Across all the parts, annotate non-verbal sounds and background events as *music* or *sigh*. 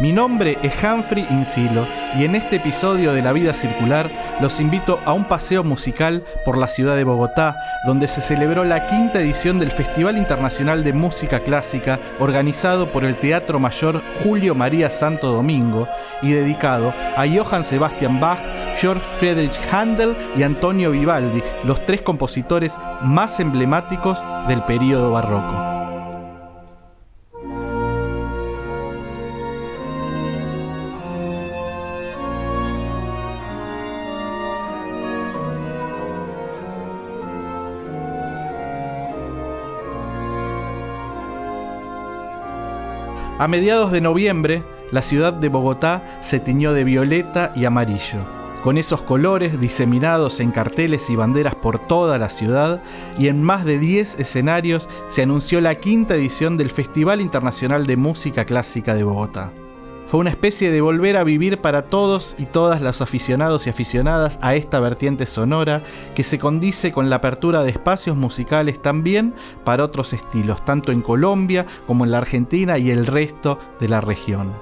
Mi nombre es Humphrey Insilo y en este episodio de La Vida Circular los invito a un paseo musical por la ciudad de Bogotá, donde se celebró la quinta edición del Festival Internacional de Música Clásica organizado por el Teatro Mayor Julio María Santo Domingo y dedicado a Johann Sebastian Bach, Georg Friedrich Handel y Antonio Vivaldi, los tres compositores más emblemáticos del período barroco. A mediados de noviembre, la ciudad de Bogotá se tiñó de violeta y amarillo. Con esos colores diseminados en carteles y banderas por toda la ciudad y en más de 10 escenarios se anunció la quinta edición del Festival Internacional de Música Clásica de Bogotá. Fue una especie de volver a vivir para todos y todas los aficionados y aficionadas a esta vertiente sonora que se condice con la apertura de espacios musicales también para otros estilos, tanto en Colombia como en la Argentina y el resto de la región.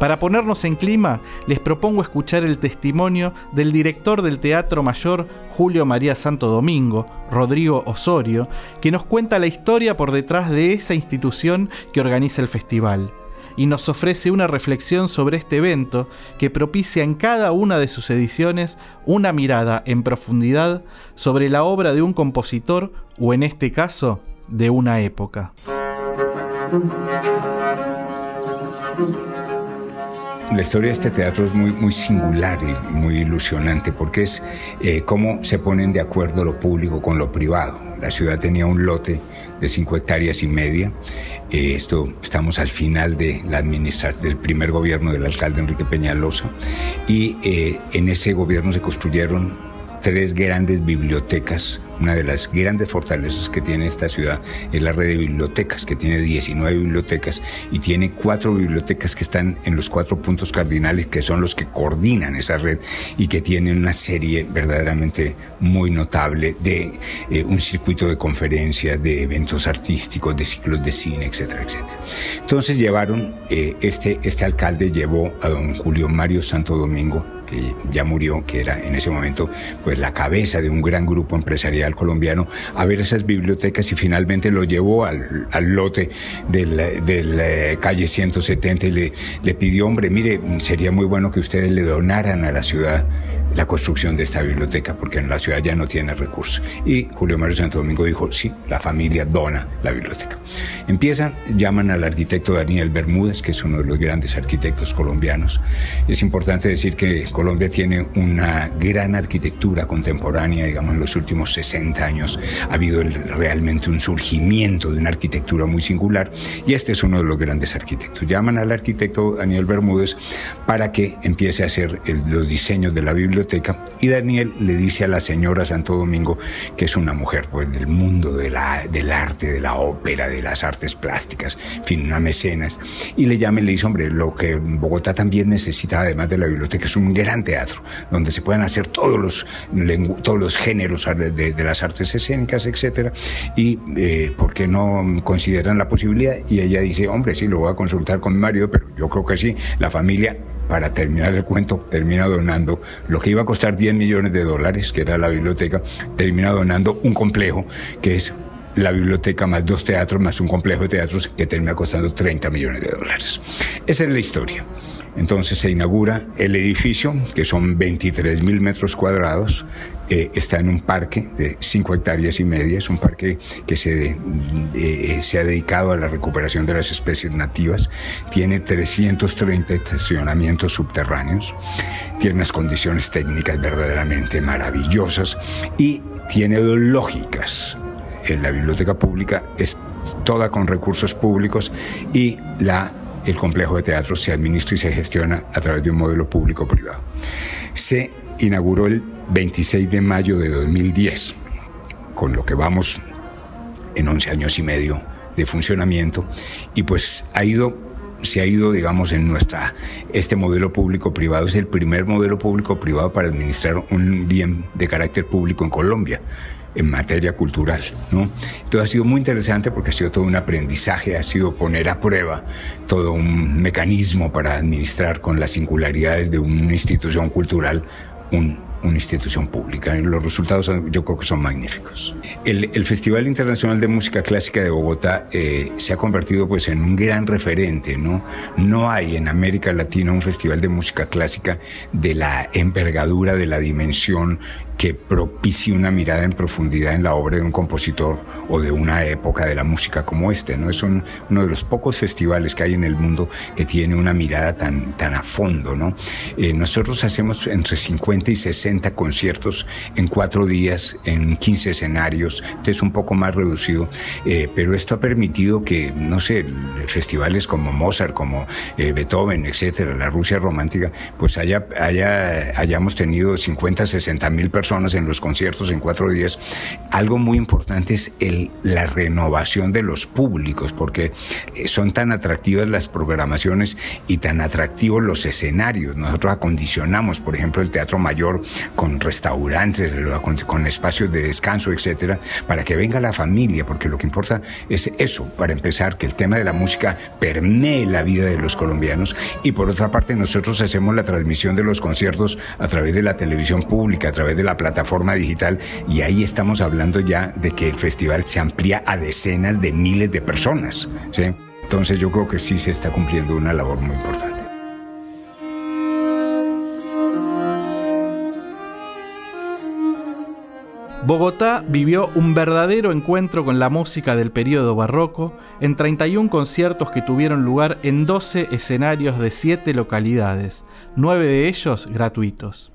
Para ponernos en clima, les propongo escuchar el testimonio del director del Teatro Mayor Julio María Santo Domingo, Rodrigo Osorio, que nos cuenta la historia por detrás de esa institución que organiza el festival y nos ofrece una reflexión sobre este evento que propicia en cada una de sus ediciones una mirada en profundidad sobre la obra de un compositor o en este caso de una época. La historia de este teatro es muy, muy singular y muy ilusionante porque es eh, cómo se ponen de acuerdo lo público con lo privado. La ciudad tenía un lote de 5 hectáreas y media. Eh, esto estamos al final de la administración del primer gobierno del alcalde Enrique Peñalosa y eh, en ese gobierno se construyeron tres grandes bibliotecas. Una de las grandes fortalezas que tiene esta ciudad es la red de bibliotecas, que tiene 19 bibliotecas y tiene cuatro bibliotecas que están en los cuatro puntos cardinales, que son los que coordinan esa red y que tienen una serie verdaderamente muy notable de eh, un circuito de conferencias, de eventos artísticos, de ciclos de cine, etcétera, etcétera. Entonces llevaron, eh, este, este alcalde llevó a don Julio Mario Santo Domingo, que ya murió, que era en ese momento pues la cabeza de un gran grupo empresarial colombiano, a ver esas bibliotecas y finalmente lo llevó al, lote del, la calle 170 y le, le pidió, hombre, mire, sería muy bueno que ustedes le donaran a la ciudad la construcción de esta biblioteca, porque en la ciudad ya no tiene recursos. Y Julio Mario Santo Domingo dijo, sí, la familia dona la biblioteca. Empiezan, llaman al arquitecto Daniel Bermúdez, que es uno de los grandes arquitectos colombianos. Es importante decir que Colombia tiene una gran arquitectura contemporánea, digamos, en los últimos 60 años ha habido realmente un surgimiento de una arquitectura muy singular, y este es uno de los grandes arquitectos. Llaman al arquitecto Daniel Bermúdez para que empiece a hacer los diseños de la biblioteca y Daniel le dice a la señora Santo Domingo que es una mujer pues, del mundo del arte, de la ópera, de las artes plásticas, en fin, una mecenas, y le llama y le dice, hombre, lo que Bogotá también necesita, además de la biblioteca, es un gran teatro, donde se puedan hacer todos los, todos los géneros de, las artes escénicas, etcétera, y eh, ¿por qué no consideran la posibilidad? Y ella dice, hombre, sí, lo voy a consultar con mi marido, pero yo creo que sí, la familia para terminar el cuento, termina donando lo que iba a costar 10 millones de dólares, que era la biblioteca, termina donando un complejo que es la biblioteca más dos teatros más un complejo de teatros que termina costando 30 millones de dólares. Esa es la historia. Entonces se inaugura el edificio, que son 23 mil metros cuadrados, eh, está en un parque de 5 hectáreas y media, es un parque que se, eh, se ha dedicado a la recuperación de las especies nativas, tiene 330 estacionamientos subterráneos, tiene unas condiciones técnicas verdaderamente maravillosas y tiene dos lógicas. En la biblioteca pública es toda con recursos públicos y la el complejo de teatro se administra y se gestiona a través de un modelo público-privado. Se inauguró el 26 de mayo de 2010 con lo que vamos en 11 años y medio de funcionamiento y pues ha ido se ha ido, digamos, en nuestra, este modelo público-privado es el primer modelo público-privado para administrar un bien de carácter público en Colombia en materia cultural, ¿no? Entonces ha sido muy interesante porque ha sido todo un aprendizaje, ha sido poner a prueba todo un mecanismo para administrar con las singularidades de una institución cultural un una institución pública. Los resultados yo creo que son magníficos. El, Festival Internacional de Música Clásica de Bogotá eh, se ha convertido pues en un gran referente, ¿no? No hay en América Latina un festival de música clásica de la envergadura, de la dimensión que propicie una mirada en profundidad en la obra de un compositor o de una época de la música como este. ¿no? Es uno de los pocos festivales que hay en el mundo que tiene una mirada tan, tan a fondo. ¿no? Eh, nosotros hacemos entre 50 y 60 conciertos en cuatro días, en 15 escenarios. Este es un poco más reducido, eh, pero esto ha permitido que, no sé, festivales como Mozart, como eh, Beethoven, etcétera, la Rusia romántica, pues haya, haya, hayamos tenido 50, 60 mil personas en los conciertos en cuatro días. Algo muy importante es el, la renovación de los públicos, porque eh, son tan atractivas las programaciones y tan atractivos los escenarios. Nosotros acondicionamos, por ejemplo, el Teatro Mayor con restaurantes, con espacios de descanso, etcétera, para que venga la familia, porque lo que importa es eso, para empezar, que el tema de la música permee la vida de los colombianos y por otra parte nosotros hacemos la transmisión de los conciertos a través de la televisión pública, a través de la plataforma digital y ahí estamos hablando ya de que el festival se amplía a decenas de miles de personas. ¿sí? Entonces yo creo que sí se está cumpliendo una labor muy importante. Bogotá vivió un verdadero encuentro con la música del periodo barroco en 31 conciertos que tuvieron lugar en 12 escenarios de 7 localidades, 9 de ellos gratuitos.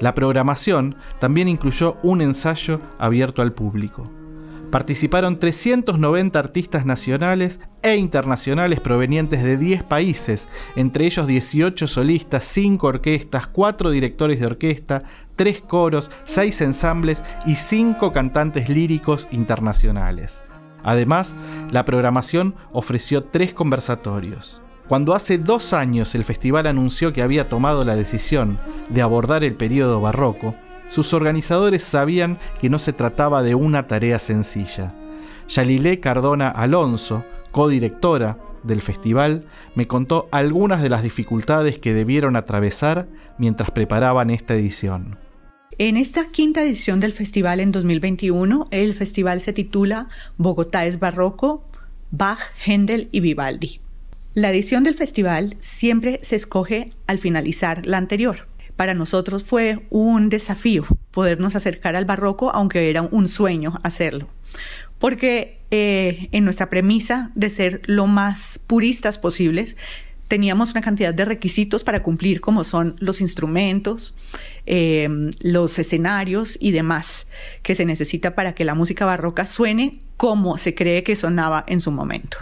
La programación también incluyó un ensayo abierto al público. Participaron 390 artistas nacionales e internacionales provenientes de 10 países, entre ellos 18 solistas, 5 orquestas, 4 directores de orquesta, 3 coros, 6 ensambles y 5 cantantes líricos internacionales. Además, la programación ofreció 3 conversatorios. Cuando hace dos años el festival anunció que había tomado la decisión de abordar el periodo barroco, sus organizadores sabían que no se trataba de una tarea sencilla. Yalilé Cardona Alonso, codirectora del festival, me contó algunas de las dificultades que debieron atravesar mientras preparaban esta edición. En esta quinta edición del festival en 2021, el festival se titula Bogotá es barroco, Bach, Händel y Vivaldi. La edición del festival siempre se escoge al finalizar la anterior. Para nosotros fue un desafío podernos acercar al barroco, aunque era un sueño hacerlo. Porque eh, en nuestra premisa de ser lo más puristas posibles, teníamos una cantidad de requisitos para cumplir, como son los instrumentos, em, los escenarios y demás que se necesita para que la música barroca suene como se cree que sonaba en su momento.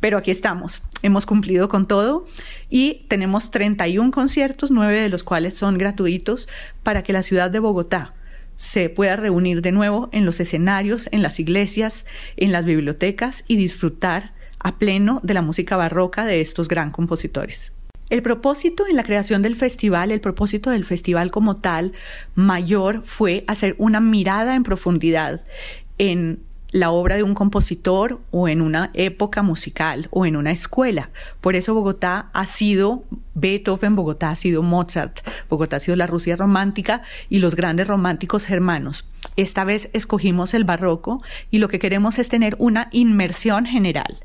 Pero aquí estamos, hemos cumplido con todo y tenemos 31 conciertos, nueve de los cuales son gratuitos para que la ciudad de Bogotá se pueda reunir de nuevo en los escenarios, en las iglesias, en las bibliotecas y disfrutar a pleno de la música barroca de estos gran compositores. El propósito en la creación del festival, el propósito del festival como tal, mayor fue hacer una mirada en profundidad en la obra de un compositor o en una época musical o en una escuela. Por eso Bogotá ha sido Beethoven, Bogotá ha sido Mozart, Bogotá ha sido la Rusia romántica y los grandes románticos germanos. Esta vez escogimos el barroco y lo que queremos es tener una inmersión general,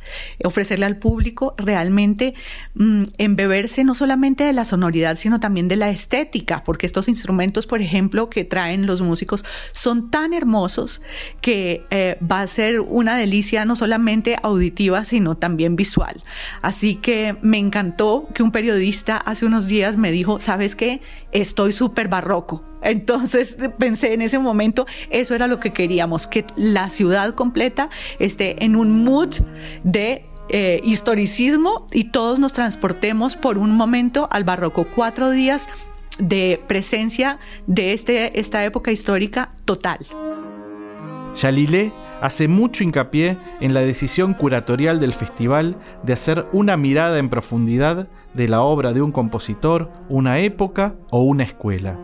ofrecerle al público realmente mm, embeberse no solamente de la sonoridad, sino también de la estética, porque estos instrumentos, por ejemplo, que traen los músicos son tan hermosos que eh, va a ser una delicia no solamente auditiva, sino también visual. Así que me encantó que un periodista hace unos días me dijo, ¿sabes qué? Estoy súper barroco entonces *laughs* pensé en ese momento, eso era lo que queríamos, que la ciudad completa esté en un mood de eh, historicismo y todos nos transportemos por un momento al barroco. Cuatro días de presencia de este, esta época histórica total. Yalilé hace mucho hincapié en la decisión curatorial del festival de hacer una mirada en profundidad de la obra de un compositor, una época o una escuela.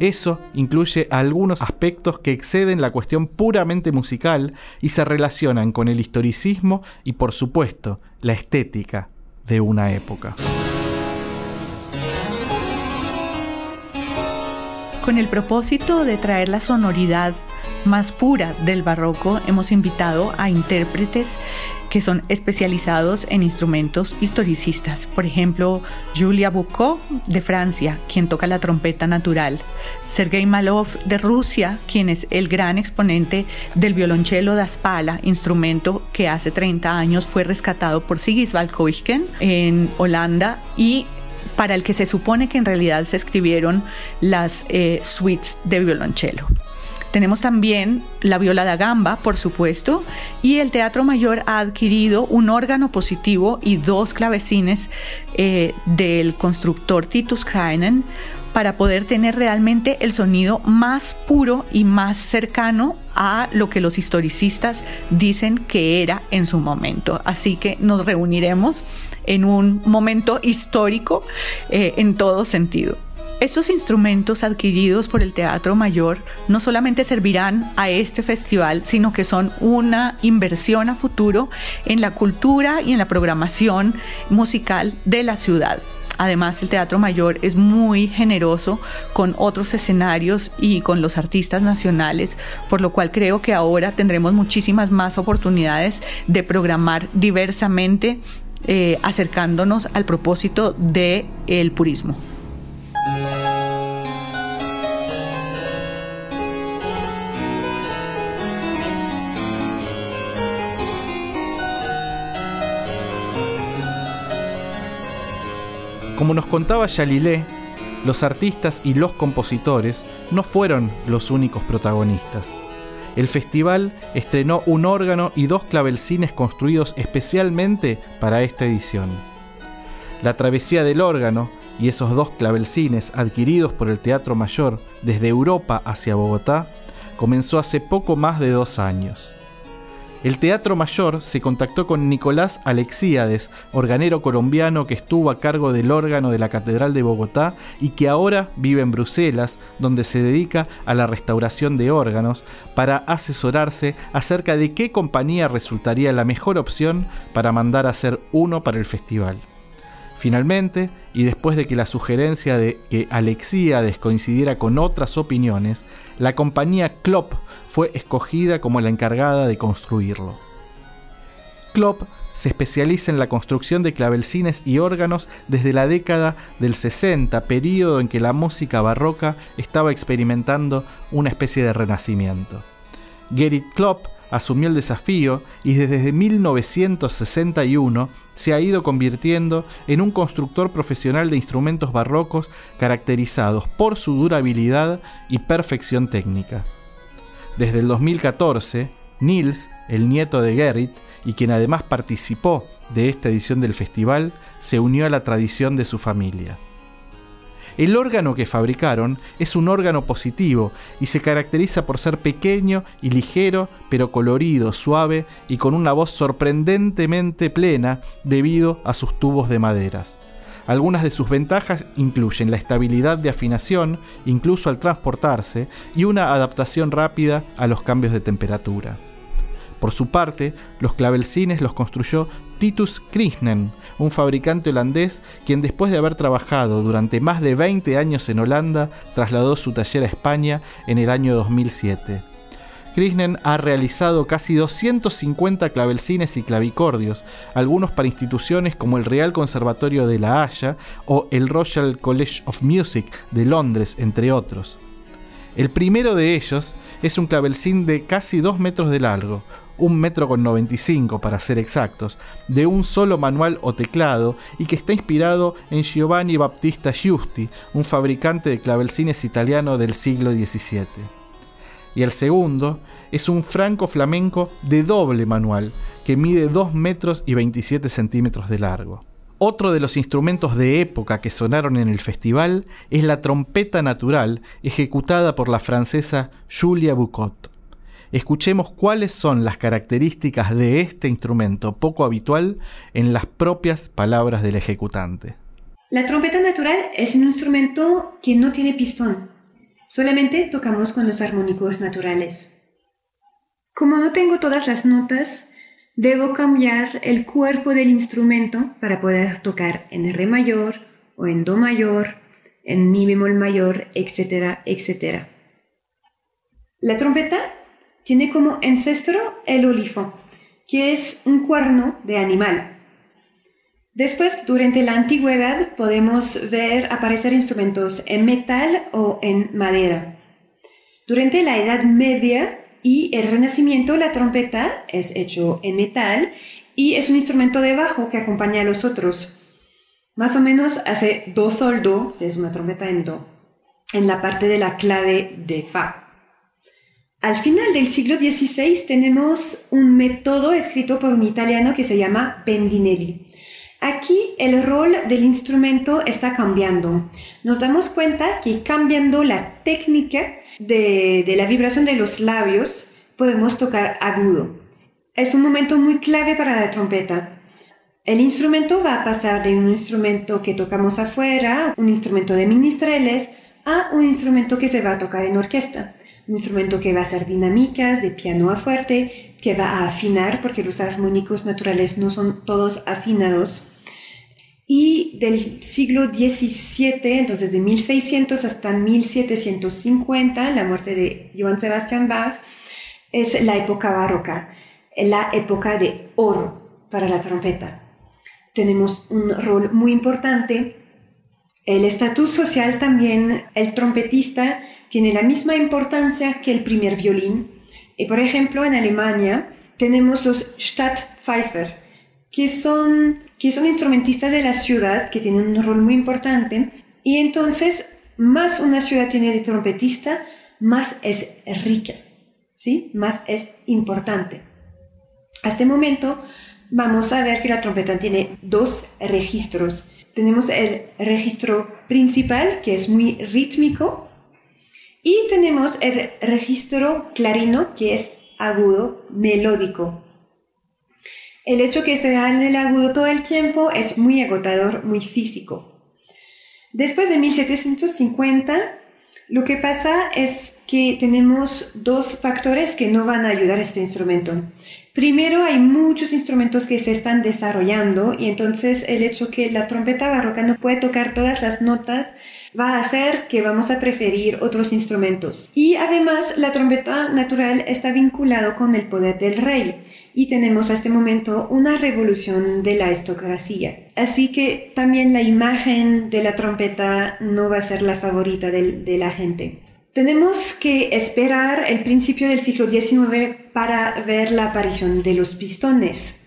Eso incluye algunos aspectos que exceden la cuestión puramente musical y se relacionan con el historicismo y por supuesto la estética de una época. Con el propósito de traer la sonoridad más pura del barroco, hemos invitado a intérpretes que son especializados en instrumentos historicistas. Por ejemplo, Julia Boucault de Francia, quien toca la trompeta natural. Sergei Malov de Rusia, quien es el gran exponente del violonchelo da Spala, instrumento que hace 30 años fue rescatado por Sigiswald Huygens en Holanda y para el que se supone que en realidad se escribieron las eh, suites de violonchelo. Tenemos también la viola da gamba, por supuesto, y el Teatro Mayor ha adquirido un órgano positivo y dos clavecines eh, del constructor Titus Krainen para poder tener realmente el sonido más puro y más cercano a lo que los historicistas dicen que era en su momento. Así que nos reuniremos en un momento histórico eh, en todo sentido. Estos instrumentos adquiridos por el Teatro Mayor no solamente servirán a este festival, sino que son una inversión a futuro en la cultura y en la programación musical de la ciudad. Además, el Teatro Mayor es muy generoso con otros escenarios y con los artistas nacionales, por lo cual creo que ahora tendremos muchísimas más oportunidades de programar diversamente, eh, acercándonos al propósito del el purismo. Como nos contaba Yalilé, los artistas y los compositores no fueron los únicos protagonistas. El festival estrenó un órgano y dos clavelcines construidos especialmente para esta edición. La travesía del órgano y esos dos clavelcines adquiridos por el Teatro Mayor desde Europa hacia Bogotá comenzó hace poco más de dos años. El Teatro Mayor se contactó con Nicolás Alexíades, organero colombiano que estuvo a cargo del órgano de la Catedral de Bogotá y que ahora vive en Bruselas, donde se dedica a la restauración de órganos, para asesorarse acerca de qué compañía resultaría la mejor opción para mandar a hacer uno para el festival. Finalmente, y después de que la sugerencia de que Alexíades coincidiera con otras opiniones, la compañía Klopp fue escogida como la encargada de construirlo. Klopp se especializa en la construcción de clavelcines y órganos desde la década del 60, periodo en que la música barroca estaba experimentando una especie de renacimiento. Gerrit Klopp asumió el desafío y desde 1961 se ha ido convirtiendo en un constructor profesional de instrumentos barrocos caracterizados por su durabilidad y perfección técnica. Desde el 2014, Nils, el nieto de Gerrit, y quien además participó de esta edición del festival, se unió a la tradición de su familia. El órgano que fabricaron es un órgano positivo y se caracteriza por ser pequeño y ligero, pero colorido, suave y con una voz sorprendentemente plena debido a sus tubos de maderas. Algunas de sus ventajas incluyen la estabilidad de afinación, incluso al transportarse, y una adaptación rápida a los cambios de temperatura. Por su parte, los clavelcines los construyó Titus Krishnen, un fabricante holandés quien después de haber trabajado durante más de 20 años en Holanda, trasladó su taller a España en el año 2007. Krishnen ha realizado casi 250 clavelcines y clavicordios, algunos para instituciones como el Real Conservatorio de La Haya o el Royal College of Music de Londres, entre otros. El primero de ellos es un clavelcín de casi 2 metros de largo, un metro con 95 para ser exactos, de un solo manual o teclado y que está inspirado en Giovanni Battista Giusti, un fabricante de clavelcines italiano del siglo XVII. Y el segundo es un franco flamenco de doble manual, que mide 2 metros y 27 centímetros de largo. Otro de los instrumentos de época que sonaron en el festival es la trompeta natural ejecutada por la francesa Julia Boucot. Escuchemos cuáles son las características de este instrumento poco habitual en las propias palabras del ejecutante. La trompeta natural es un instrumento que no tiene pistón, solamente tocamos con los armónicos naturales. Como no tengo todas las notas, debo cambiar el cuerpo del instrumento para poder tocar en re mayor o en do mayor, en mi bemol mayor, etcétera, etcétera. La trompeta tiene como ancestro el olifo, que es un cuerno de animal. Después, durante la antigüedad, podemos ver aparecer instrumentos en metal o en madera. Durante la Edad Media y el Renacimiento, la trompeta es hecho en metal y es un instrumento de bajo que acompaña a los otros. Más o menos hace do sol do, es una trompeta en do, en la parte de la clave de fa. Al final del siglo XVI tenemos un método escrito por un italiano que se llama Bendinelli. Aquí el rol del instrumento está cambiando. Nos damos cuenta que cambiando la técnica de, la vibración de los labios podemos tocar agudo. Es un momento muy clave para la trompeta. El instrumento va a pasar de un instrumento que tocamos afuera, un instrumento de ministreles, a un instrumento que se va a tocar en orquesta un instrumento que va a ser dinámicas, de piano a fuerte, que va a afinar, porque los armónicos naturales no son todos afinados. Y del siglo XVII, entonces de 1600 hasta 1750, la muerte de Johann Sebastian Bach, es la época barroca, la época de oro para la trompeta. Tenemos un rol muy importante. El estatus social también, el trompetista tiene la misma importancia que el primer violín. Y por ejemplo, en Alemania tenemos los Stadtpfeifer, que son, que son instrumentistas de la ciudad, que tienen un rol muy importante. Y entonces, más una ciudad tiene de trompetista, más es rica, ¿sí? Más es importante. A este momento vamos a ver que la trompeta tiene dos registros. Tenemos el registro principal, que es muy rítmico, y tenemos el registro clarino, que es agudo, melódico. El hecho que sea en el agudo todo el tiempo es muy agotador, muy físico. Después de 1750, lo que pasa es que tenemos dos factores que no van a ayudar a este instrumento. Primero, hay muchos instrumentos que se están desarrollando y entonces el hecho que la trompeta barroca no puede tocar todas las notas va a hacer que vamos a preferir otros instrumentos. Y además la trompeta natural está vinculado con el poder del rey y tenemos a este momento una revolución de la aristocracia. Así que también la imagen de la trompeta no va a ser la favorita de, de la gente. Tenemos que esperar el principio del siglo XIX para ver la aparición de los pistones.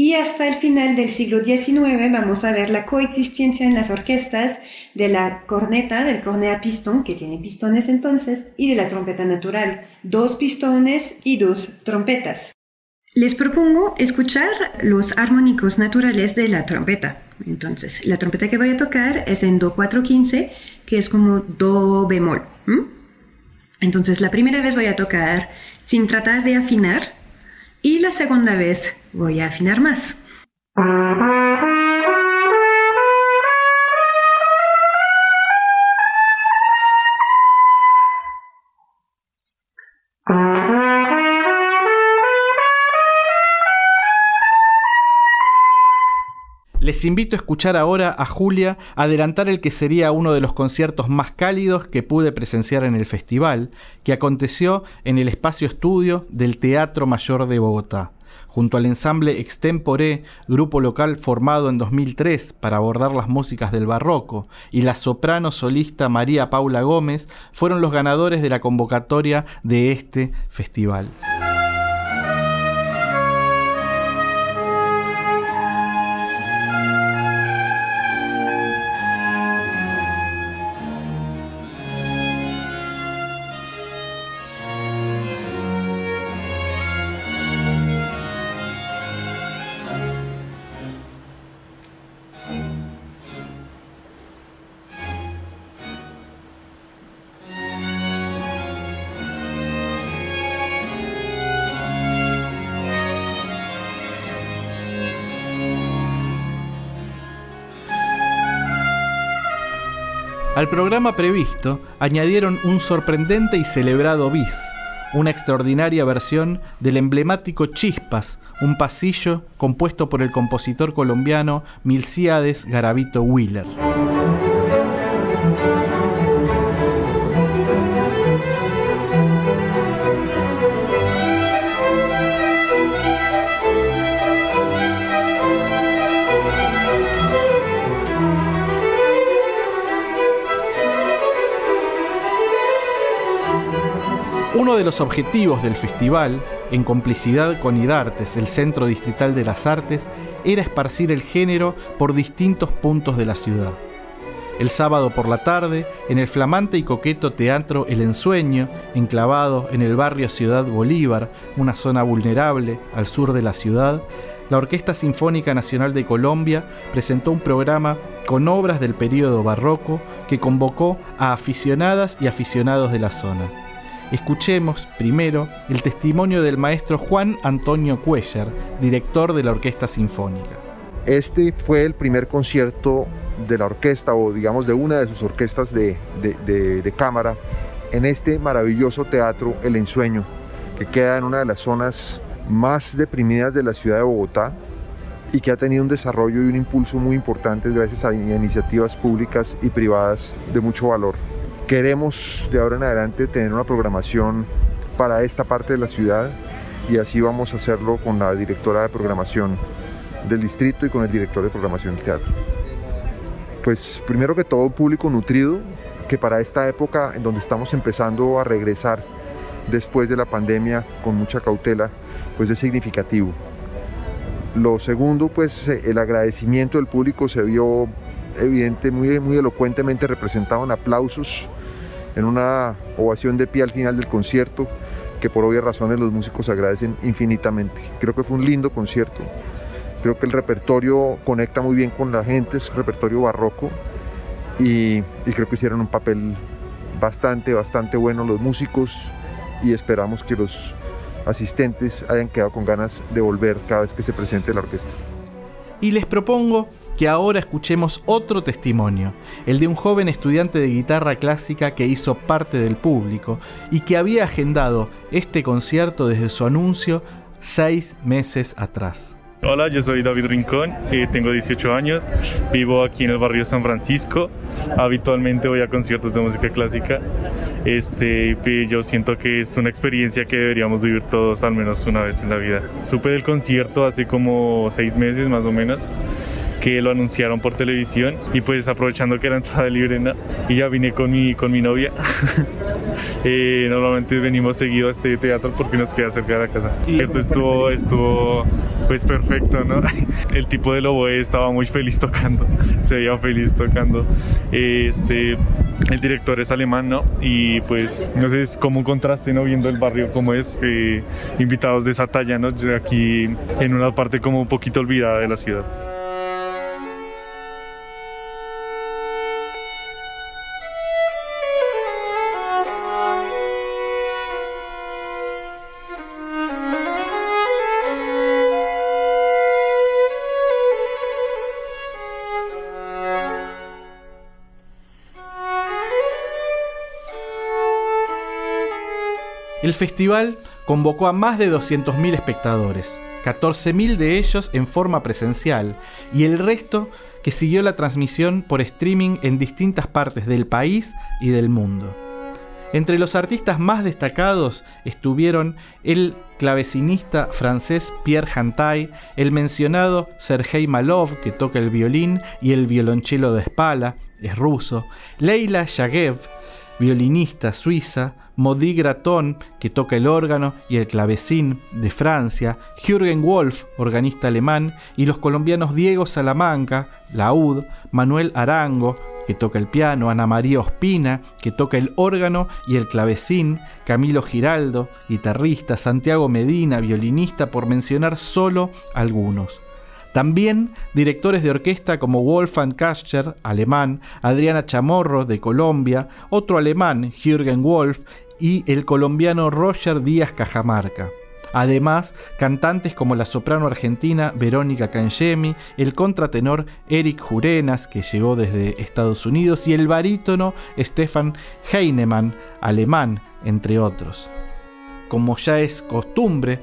Y hasta el final del siglo XIX vamos a ver la coexistencia en las orquestas de la corneta, del cornea pistón, que tiene pistones entonces, y de la trompeta natural. Dos pistones y dos trompetas. Les propongo escuchar los armónicos naturales de la trompeta. Entonces, la trompeta que voy a tocar es en Do 415, que es como Do bemol. Entonces, la primera vez voy a tocar sin tratar de afinar, y la segunda vez voy a afinar más. Les invito a escuchar ahora a Julia adelantar el que sería uno de los conciertos más cálidos que pude presenciar en el festival, que aconteció en el espacio estudio del Teatro Mayor de Bogotá, junto al ensamble Extempore, grupo local formado en 2003 para abordar las músicas del barroco, y la soprano solista María Paula Gómez, fueron los ganadores de la convocatoria de este festival. Al programa previsto añadieron un sorprendente y celebrado bis, una extraordinaria versión del emblemático Chispas, un pasillo compuesto por el compositor colombiano Milciades Garavito Wheeler. Uno de los objetivos del festival, en complicidad con IDARTES, el Centro Distrital de las Artes, era esparcir el género por distintos puntos de la ciudad. El sábado por la tarde, en el flamante y coqueto Teatro El Ensueño, enclavado en el barrio Ciudad Bolívar, una zona vulnerable al sur de la ciudad, la Orquesta Sinfónica Nacional de Colombia presentó un programa con obras del período barroco que convocó a aficionadas y aficionados de la zona. Escuchemos primero el testimonio del maestro Juan Antonio Cuellar, director de la Orquesta Sinfónica. Este fue el primer concierto de la orquesta o digamos de una de sus orquestas de, de, cámara en este maravilloso teatro El Ensueño, que queda en una de las zonas más deprimidas de la ciudad de Bogotá y que ha tenido un desarrollo y un impulso muy importante gracias a iniciativas públicas y privadas de mucho valor. Queremos de ahora en adelante tener una programación para esta parte de la ciudad y así vamos a hacerlo con la directora de programación del distrito y con el director de programación del teatro. Pues primero que todo público nutrido, que para esta época en donde estamos empezando a regresar después de la pandemia con mucha cautela, pues es significativo. Lo segundo, pues el agradecimiento del público se vio evidente, muy, muy elocuentemente representado en aplausos en una ovación de pie al final del concierto, que por obvias razones los músicos agradecen infinitamente. Creo que fue un lindo concierto. Creo que el repertorio conecta muy bien con la gente, es repertorio barroco y, y creo que hicieron un papel bastante, bastante bueno los músicos y esperamos que los asistentes hayan quedado con ganas de volver cada vez que se presente la orquesta. Y les propongo que ahora escuchemos otro testimonio, el de un joven estudiante de guitarra clásica que hizo parte del público y que había agendado este concierto desde su anuncio seis meses atrás. Hola, yo soy David Rincón, eh, tengo 18 años, vivo aquí en el barrio San Francisco, habitualmente voy a conciertos de música clásica, este, yo siento que es una experiencia que deberíamos vivir todos al menos una vez en la vida. Supe del concierto hace como seis meses más o menos, que lo anunciaron por televisión y pues aprovechando que era entrada libre y ya vine con mi, con mi novia. *laughs* eh, normalmente venimos seguido a este teatro porque nos queda cerca de la casa. Esto estuvo, estuvo pues perfecto, ¿no? *laughs* El tipo de Loboe estaba muy feliz tocando, *laughs* se veía feliz tocando. Este, el director es alemán, ¿no? Y pues, no sé, es como un contraste, ¿no? Viendo el barrio como es, eh, invitados de esa talla, ¿no? Aquí en una parte como un poquito olvidada de la ciudad. El festival convocó a más de 200.000 espectadores, 14.000 de ellos en forma presencial y el resto que siguió la transmisión por streaming en distintas partes del país y del mundo. Entre los artistas más destacados estuvieron el clavecinista francés Pierre Hantay, el mencionado Sergei Malov, que toca el violín y el violonchelo de espala, es ruso, Leila Yagev, violinista suiza, Modi Graton, que toca el órgano y el clavecín de Francia, Jürgen Wolf, organista alemán, y los colombianos Diego Salamanca, laúd, Manuel Arango, que toca el piano, Ana María Ospina, que toca el órgano y el clavecín, Camilo Giraldo, guitarrista, Santiago Medina, violinista, por mencionar solo algunos. También directores de orquesta como Wolfgang Kascher, alemán, Adriana Chamorro, de Colombia, otro alemán, Jürgen Wolf, y el colombiano Roger Díaz Cajamarca. Además, cantantes como la soprano argentina Verónica Cangemi, el contratenor Eric Jurenas, que llegó desde Estados Unidos, y el barítono Stefan Heinemann, alemán, entre otros. Como ya es costumbre,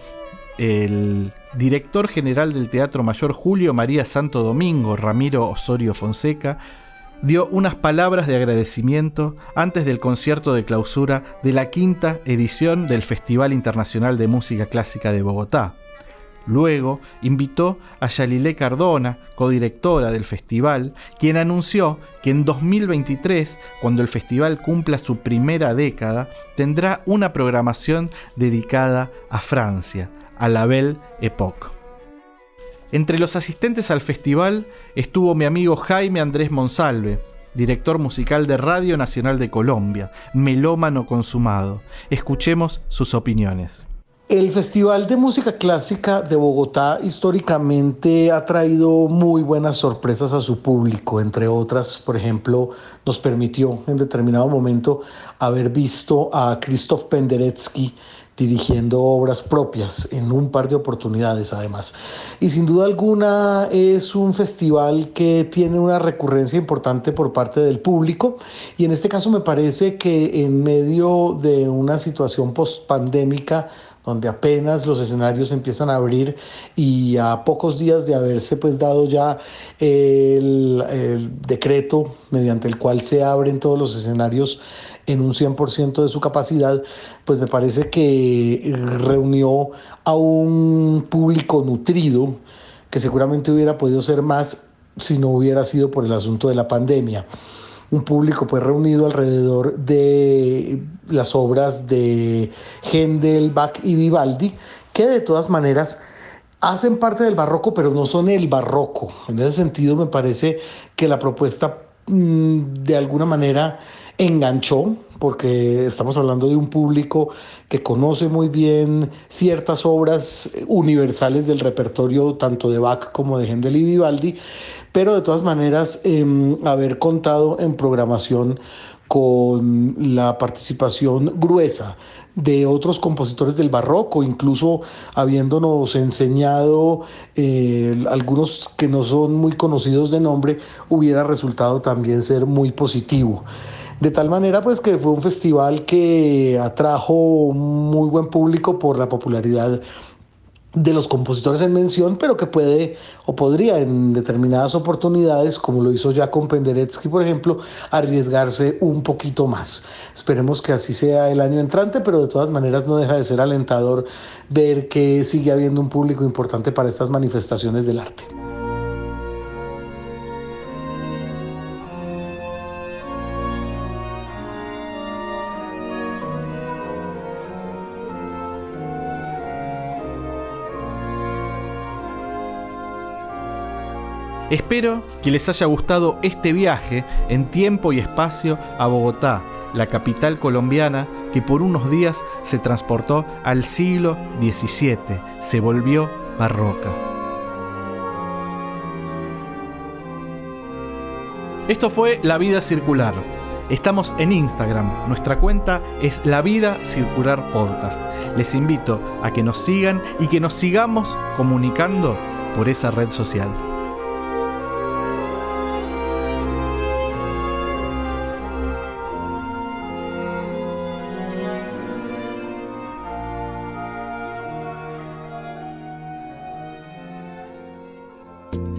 el director general del Teatro Mayor Julio María Santo Domingo, Ramiro Osorio Fonseca, dio unas palabras de agradecimiento antes del concierto de clausura de la quinta edición del Festival Internacional de Música Clásica de Bogotá. Luego invitó a Yalilé Cardona, codirectora del festival, quien anunció que en 2023, cuando el festival cumpla su primera década, tendrá una programación dedicada a Francia, a la Belle Époque. Entre los asistentes al festival estuvo mi amigo Jaime Andrés Monsalve, director musical de Radio Nacional de Colombia, melómano consumado. Escuchemos sus opiniones. El Festival de Música Clásica de Bogotá históricamente ha traído muy buenas sorpresas a su público, entre otras, por ejemplo, nos permitió en determinado momento haber visto a Krzysztof Penderecki dirigiendo obras propias en un par de oportunidades además. Y sin duda alguna es un festival que tiene una recurrencia importante por parte del público y en este caso me parece que en medio de una situación post-pandémica donde apenas los escenarios empiezan a abrir y a pocos días de haberse pues dado ya el, el decreto mediante el cual se abren todos los escenarios en un 100% de su capacidad, pues me parece que reunió a un público nutrido que seguramente hubiera podido ser más si no hubiera sido por el asunto de la pandemia. Un público pues reunido alrededor de las obras de Händel, Bach y Vivaldi, que de todas maneras hacen parte del barroco, pero no son el barroco. En ese sentido me parece que la propuesta mm, de alguna manera enganchó, porque estamos hablando de un público que conoce muy bien ciertas obras universales del repertorio tanto de Bach como de Händel y Vivaldi, pero de todas maneras em, haber contado en programación con la participación gruesa de otros compositores del barroco, incluso habiéndonos enseñado eh, algunos que no son muy conocidos de nombre, hubiera resultado también ser muy positivo. De tal manera pues que fue un festival que atrajo muy buen público por la popularidad de los compositores en mención, pero que puede o podría en determinadas oportunidades, como lo hizo ya con Penderecki, por ejemplo, arriesgarse un poquito más. Esperemos que así sea el año entrante, pero de todas maneras no deja de ser alentador ver que sigue habiendo un público importante para estas manifestaciones del arte. Espero que les haya gustado este viaje en tiempo y espacio a Bogotá, la capital colombiana que por unos días se transportó al siglo XVII, se volvió barroca. Esto fue La Vida Circular. Estamos en Instagram, nuestra cuenta es La Vida Circular Podcast. Les invito a que nos sigan y que nos sigamos comunicando por esa red social.